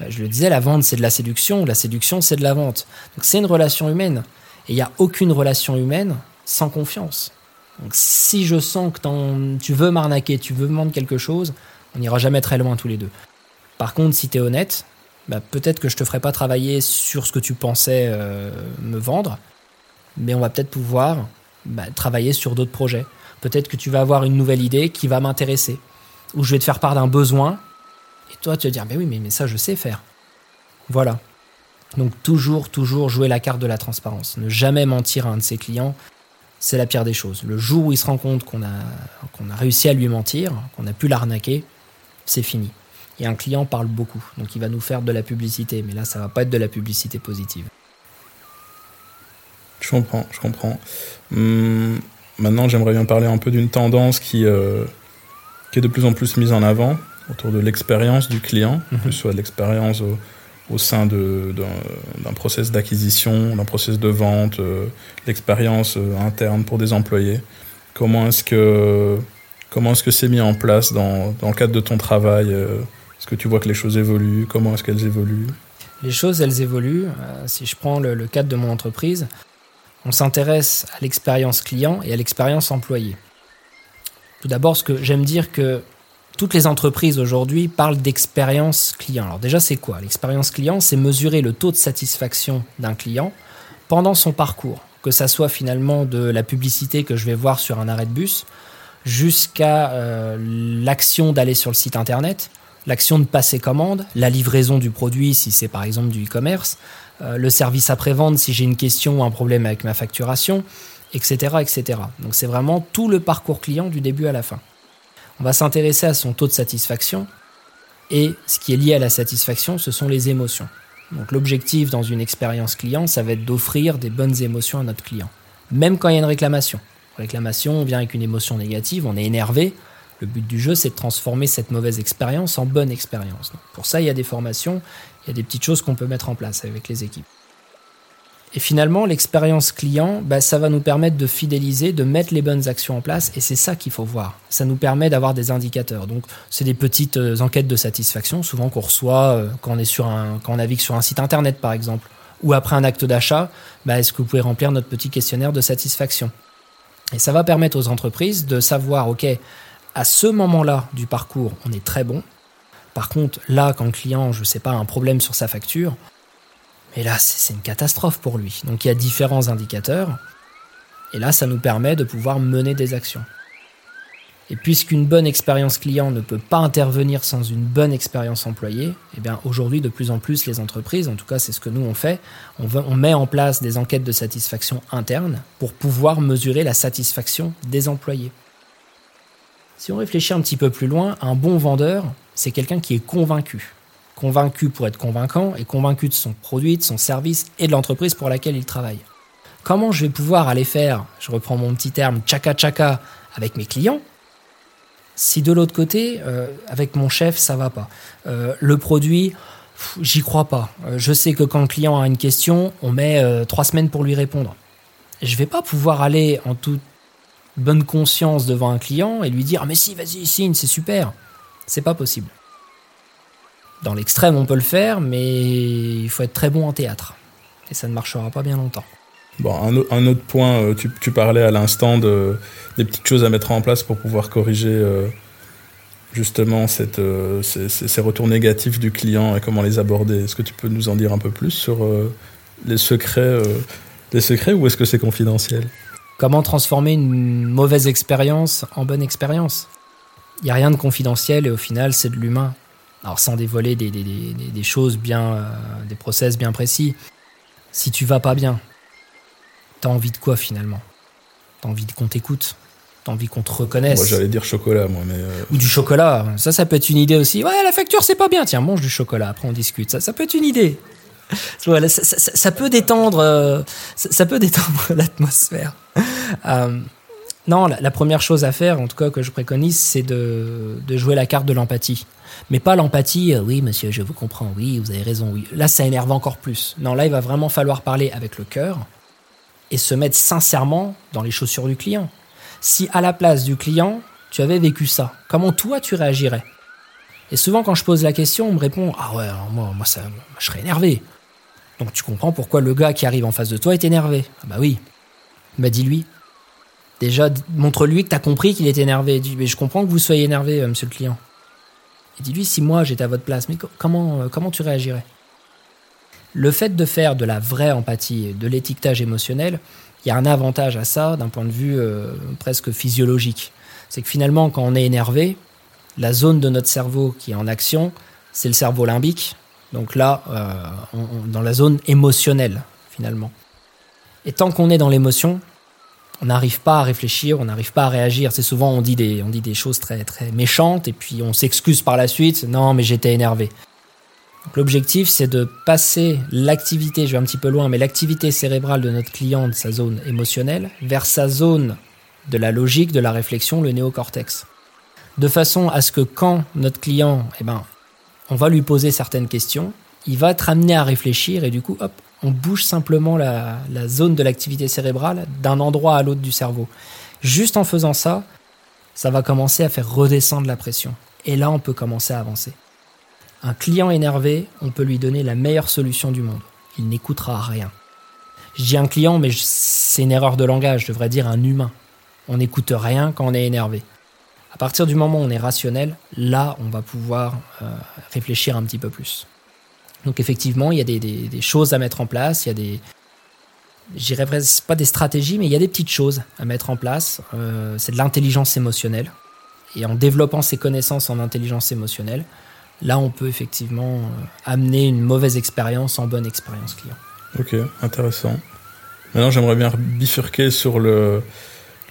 Euh, je le disais, la vente c'est de la séduction, la séduction c'est de la vente. Donc c'est une relation humaine. Et il n'y a aucune relation humaine sans confiance. Donc si je sens que tu veux m'arnaquer, tu veux me vendre quelque chose, on n'ira jamais très loin tous les deux. Par contre, si tu es honnête, bah, peut-être que je te ferai pas travailler sur ce que tu pensais euh, me vendre, mais on va peut-être pouvoir bah, travailler sur d'autres projets. Peut-être que tu vas avoir une nouvelle idée qui va m'intéresser, ou je vais te faire part d'un besoin, et toi tu vas dire, mais oui, mais, ça je sais faire. Voilà. Donc toujours, toujours jouer la carte de la transparence. Ne jamais mentir à un de ses clients c'est la pire des choses. Le jour où il se rend compte qu'on a, qu'on a réussi à lui mentir, qu'on a pu l'arnaquer, c'est fini. Et un client parle beaucoup, donc il va nous faire de la publicité, mais là, ça va pas être de la publicité positive. Je comprends, je comprends. Hum, maintenant, j'aimerais bien parler un peu d'une tendance qui, euh, qui est de plus en plus mise en avant autour de l'expérience du client, mhm. que ce soit de l'expérience au sein d'un process d'acquisition, d'un process de vente, euh, l'expérience euh, interne pour des employés. Comment est-ce que comment est-ce que c'est mis en place dans, dans, le cadre de ton travail euh, Est-ce que tu vois que les choses évoluent? Comment est-ce qu'elles évoluent? Les choses, elles évoluent. si je prends le, cadre de mon entreprise, on s'intéresse à l'expérience client et à l'expérience employé. Tout d'abord, ce que j'aime dire que toutes les entreprises aujourd'hui parlent d'expérience client. Alors déjà, c'est quoi? L'expérience client, c'est mesurer le taux de satisfaction d'un client pendant son parcours, que ça soit finalement de la publicité que je vais voir sur un arrêt de bus, jusqu'à euh, l'action d'aller sur le site internet, l'action de passer commande, la livraison du produit si c'est par exemple du e-commerce, euh, le service après-vente si j'ai une question ou un problème avec ma facturation, etc. etc. Donc c'est vraiment tout le parcours client du début à la fin. On va s'intéresser à son taux de satisfaction et ce qui est lié à la satisfaction, ce sont les émotions. Donc l'objectif dans une expérience client, ça va être d'offrir des bonnes émotions à notre client, même quand il y a une réclamation. Réclamation, on vient avec une émotion négative, on est énervé. Le but du jeu, c'est de transformer cette mauvaise expérience en bonne expérience. pour ça, il y a des formations, il y a des petites choses qu'on peut mettre en place avec les équipes. Et finalement, l'expérience client, bah, ça va nous permettre de fidéliser, de mettre les bonnes actions en place, et c'est ça qu'il faut voir. Ça nous permet d'avoir des indicateurs. Donc, c'est des petites euh, enquêtes de satisfaction, souvent qu'on reçoit euh, quand on navigue sur un site internet, par exemple, ou après un acte d'achat. Bah, est-ce que vous pouvez remplir notre petit questionnaire de satisfaction? Et ça va permettre aux entreprises de savoir, ok, à ce moment-là du parcours, on est très bon. Par contre, là, quand le client, je ne sais pas, a un problème sur sa facture, et là, c'est une catastrophe pour lui. Donc il y a différents indicateurs. Et là, ça nous permet de pouvoir mener des actions. Et puisqu'une bonne expérience client ne peut pas intervenir sans une bonne expérience employée, eh bien aujourd'hui de plus en plus les entreprises, en tout cas c'est ce que nous on fait, on, on met en place des enquêtes de satisfaction interne pour pouvoir mesurer la satisfaction des employés. Si on réfléchit un petit peu plus loin, un bon vendeur, c'est quelqu'un qui est convaincu convaincu pour être convaincant et convaincu de son produit, de son service et de l'entreprise pour laquelle il travaille. Comment je vais pouvoir aller faire, je reprends mon petit terme, tchaka tchaka avec mes clients, si de l'autre côté, euh, avec mon chef, ça va pas. Euh, le produit, j'y crois pas. Euh, je sais que quand le client a une question, on met trois semaines pour lui répondre. Je vais pas pouvoir aller en toute bonne conscience devant un client et lui dire ah, mais si vas-y signe c'est super. C'est pas possible. Dans l'extrême, on peut le faire, mais il faut être très bon en théâtre. Et ça ne marchera pas bien longtemps. Bon, un, autre point, euh, tu, parlais à l'instant de, des petites choses à mettre en place pour pouvoir corriger euh, justement euh, ces, retours négatifs du client et comment les aborder. Est-ce que tu peux nous en dire un peu plus sur les secrets, les secrets ou est-ce que c'est confidentiel? Comment transformer une mauvaise expérience en bonne expérience? Il n'y a rien de confidentiel et au final, c'est de l'humain. Alors sans dévoiler des, des, choses bien, euh, des process bien précis. Si tu vas pas bien, t'as envie de quoi finalement? T'as envie qu'on t'écoute? T'as envie qu'on te reconnaisse? Moi j'allais dire chocolat, moi, mais. Euh, Ou du chocolat. Ça, ça peut être une idée aussi. Ouais, la facture c'est pas bien. Tiens, mange du chocolat. Après on discute. Ça, ça peut être une idée. [LAUGHS] Ça, peut détendre, euh, ça, peut détendre [LAUGHS] l'atmosphère. non, la, première chose à faire, en tout cas que je préconise, c'est de, jouer la carte de l'empathie. Mais pas l'empathie, euh, oui monsieur, je vous comprends, oui, vous avez raison, oui. Là, ça énerve encore plus. Non, là, il va vraiment falloir parler avec le cœur et se mettre sincèrement dans les chaussures du client. Si à la place du client, tu avais vécu ça, comment toi tu réagirais? Et souvent, quand je pose la question, on me répond Ah ouais, moi, moi, ça, je serais énervé. Donc tu comprends pourquoi le gars qui arrive en face de toi est énervé. Ah bah oui. Bah dis-lui. Déjà, montre-lui que tu as compris qu'il est énervé. Dis, mais je comprends que vous soyez énervé, euh, monsieur le client. Et dis-lui, si moi j'étais à votre place, mais comment, euh, comment tu réagirais? Le fait de faire de la vraie empathie, de l'étiquetage émotionnel, il y a un avantage à ça d'un point de vue euh, presque physiologique. C'est que finalement, quand on est énervé, la zone de notre cerveau qui est en action, c'est le cerveau limbique. Donc là, euh, dans la zone émotionnelle, finalement. Et tant qu'on est dans l'émotion, on n'arrive pas à réfléchir, on n'arrive pas à réagir. C'est souvent on dit des on dit des choses très très méchantes et puis on s'excuse par la suite. Non, mais j'étais énervé. L'objectif, c'est de passer l'activité, je vais un petit peu loin, mais l'activité cérébrale de notre client, de sa zone émotionnelle, vers sa zone de la logique, de la réflexion, le néocortex. De façon à ce que quand notre client, eh ben, on va lui poser certaines questions, il va être amené à réfléchir et du coup, hop, on bouge simplement la, zone de l'activité cérébrale d'un endroit à l'autre du cerveau. Juste en faisant ça, ça va commencer à faire redescendre la pression. Et là, on peut commencer à avancer. Un client énervé, on peut lui donner la meilleure solution du monde. Il n'écoutera rien. Je dis un client, mais c'est une erreur de langage, je devrais dire un humain. On n'écoute rien quand on est énervé. À partir du moment où on est rationnel, là, on va pouvoir euh, réfléchir un petit peu plus. Donc effectivement, il y a des, choses à mettre en place, il y a des, j'irais pas des stratégies, mais il y a des petites choses à mettre en place. Euh, c'est de l'intelligence émotionnelle. Et en développant ses connaissances en intelligence émotionnelle, là, on peut effectivement euh, amener une mauvaise expérience en bonne expérience client. Ok, intéressant. Maintenant, j'aimerais bien bifurquer sur le,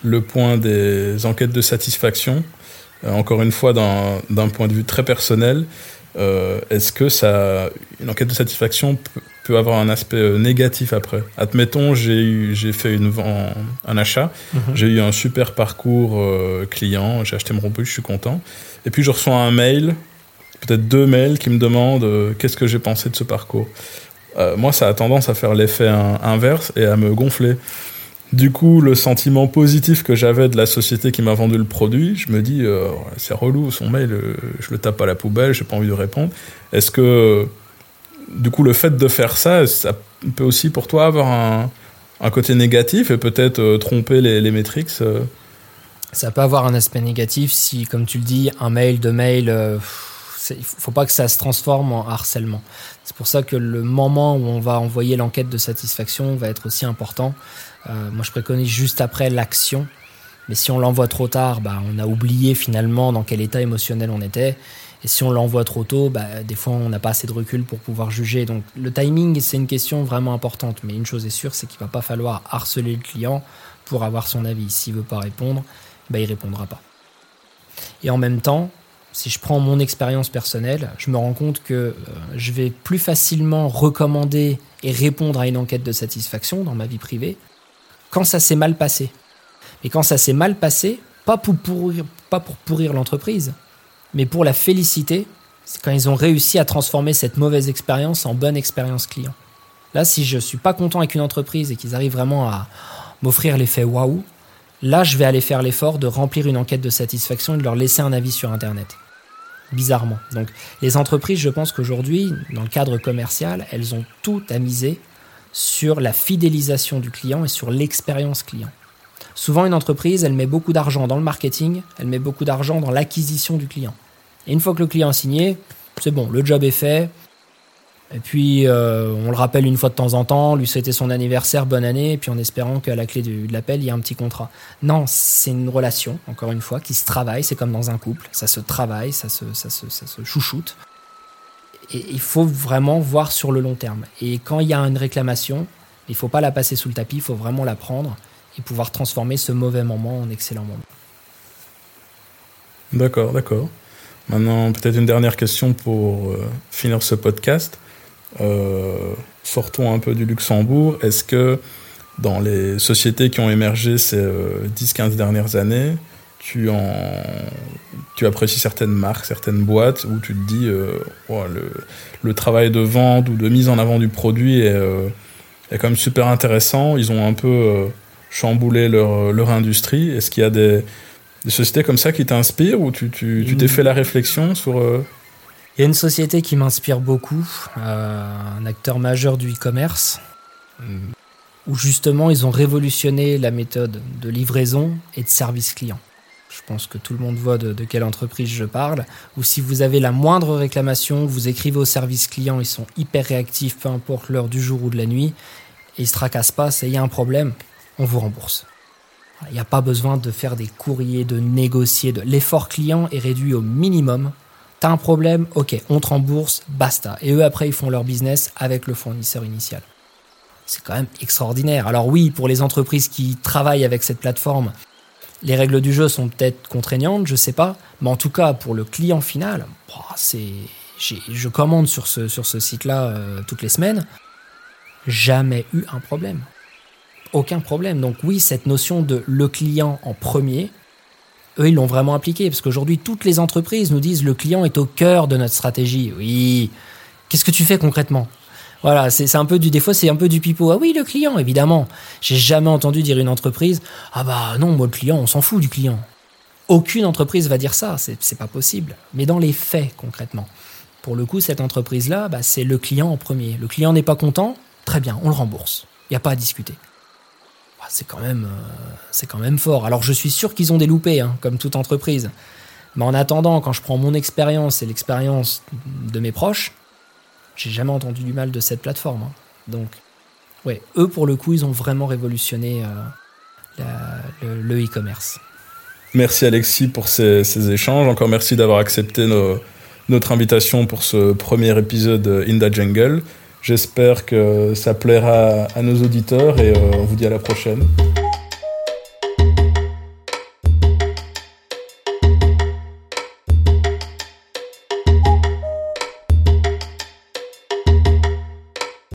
le point des enquêtes de satisfaction. Euh, encore une fois, d'un point de vue très personnel, euh, est-ce que ça, une enquête de satisfaction peut, avoir un aspect euh, négatif après? Admettons, j'ai j'ai fait une, un achat, mhm. j'ai eu un super parcours client, j'ai acheté mon produit, je suis content. Et puis je reçois un mail, peut-être deux mails qui me demandent qu'est-ce que j'ai pensé de ce parcours? moi, ça a tendance à faire l'effet inverse et à me gonfler. Du coup, le sentiment positif que j'avais de la société qui m'a vendu le produit, je me dis, euh, c'est relou, son mail, euh, je le tape à la poubelle, j'ai pas envie de répondre. Est-ce que, du coup, le fait de faire ça, ça peut aussi pour toi avoir un, côté négatif et peut-être euh, tromper les, les métriques Ça peut avoir un aspect négatif si, comme tu le dis, un mail, deux mails, il faut pas que ça se transforme en harcèlement. C'est pour ça que le moment où on va envoyer l'enquête de satisfaction va être aussi important. Euh, moi, je préconise juste après l'action. Mais si on l'envoie trop tard, bah, on a oublié finalement dans quel état émotionnel on était. Et si on l'envoie trop tôt, bah, des fois, on n'a pas assez de recul pour pouvoir juger. Donc, le timing, c'est une question vraiment importante. Mais une chose est sûre, c'est qu'il va pas falloir harceler le client pour avoir son avis. S'il veut pas répondre, bah, il répondra pas. Et en même temps, si je prends mon expérience personnelle, je me rends compte que euh, je vais plus facilement recommander et répondre à une enquête de satisfaction dans ma vie privée quand ça s'est mal passé. Mais quand ça s'est mal passé, pas pour pourrir, l'entreprise, mais pour la féliciter, c'est quand ils ont réussi à transformer cette mauvaise expérience en bonne expérience client. Là, si je suis pas content avec une entreprise et qu'ils arrivent vraiment à m'offrir l'effet waouh, là, je vais aller faire l'effort de remplir une enquête de satisfaction et de leur laisser un avis sur Internet. Bizarrement. Donc, les entreprises, je pense qu'aujourd'hui, dans le cadre commercial, elles ont tout à miser sur la fidélisation du client et sur l'expérience client. Souvent, une entreprise, elle met beaucoup d'argent dans le marketing, elle met beaucoup d'argent dans l'acquisition du client. Et une fois que le client a signé, c'est bon, le job est fait. Et puis, euh, on le rappelle une fois de temps en temps, lui souhaiter son anniversaire, bonne année, et puis en espérant qu'à la clé de l'appel, il y a un petit contrat. Non, c'est une relation, encore une fois, qui se travaille, c'est comme dans un couple, ça se travaille, ça se, chouchoute. Et il faut vraiment voir sur le long terme. Et quand il y a une réclamation, il ne faut pas la passer sous le tapis, il faut vraiment la prendre et pouvoir transformer ce mauvais moment en excellent moment. D'accord, d'accord. Maintenant, peut-être une dernière question pour euh, finir ce podcast. Euh, sortons un peu du Luxembourg. Est-ce que dans les sociétés qui ont émergé ces 10-15 euh, dernières années, tu, en, tu apprécies certaines marques, certaines boîtes où tu te dis euh, le, le, travail de vente ou de mise en avant du produit est, euh, est quand même super intéressant. Ils ont un peu euh, chamboulé leur, leur industrie. Est-ce qu'il y a des, des, sociétés comme ça qui t'inspirent ou tu t'es tu, t'es fait la réflexion sur... Il y a une société qui m'inspire beaucoup, un acteur majeur du e-commerce, où justement ils ont révolutionné la méthode de livraison et de service client. Je pense que tout le monde voit de, quelle entreprise je parle. Ou si vous avez la moindre réclamation, vous écrivez au service client, ils sont hyper réactifs, peu importe l'heure du jour ou de la nuit, et ils se tracassent pas, il y a un problème, on vous rembourse. Il n'y a pas besoin de faire des courriers, de négocier. L'effort client est réduit au minimum. Un problème, ok, on te rembourse, basta. Et eux, après, ils font leur business avec le fournisseur initial. C'est quand même extraordinaire. Alors oui, pour les entreprises qui travaillent avec cette plateforme, les règles du jeu sont peut-être contraignantes, je sais pas, mais en tout cas pour le client final, c'est, je commande sur ce, sur ce site-là euh, toutes les semaines, jamais eu un problème. Aucun problème. Donc oui, cette notion de le client en premier, eux, ils l'ont vraiment appliqué, parce qu'aujourd'hui, toutes les entreprises nous disent le client est au cœur de notre stratégie. Oui. Qu'est-ce que tu fais concrètement? Voilà, c'est un peu du, des fois, c'est un peu du pipeau. Ah oui, le client, évidemment. J'ai jamais entendu dire une entreprise, ah bah non, moi, le client, on s'en fout du client. Aucune entreprise va dire ça, c'est pas possible. Mais dans les faits, concrètement. Pour le coup, cette entreprise-là, bah, c'est le client en premier. Le client n'est pas content, très bien, on le rembourse. Il n'y a pas à discuter. C'est quand même, c'est quand même fort. Alors je suis sûr qu'ils ont des loupés, hein, comme toute entreprise. Mais en attendant, quand je prends mon expérience et l'expérience de mes proches, j'ai jamais entendu du mal de cette plateforme. Hein. Donc, ouais, eux pour le coup, ils ont vraiment révolutionné le e-commerce. Merci Alexis pour ces, échanges. Encore merci d'avoir accepté notre invitation pour ce premier épisode In the Jungle. J'espère que ça plaira à nos auditeurs et euh, on vous dit à la prochaine.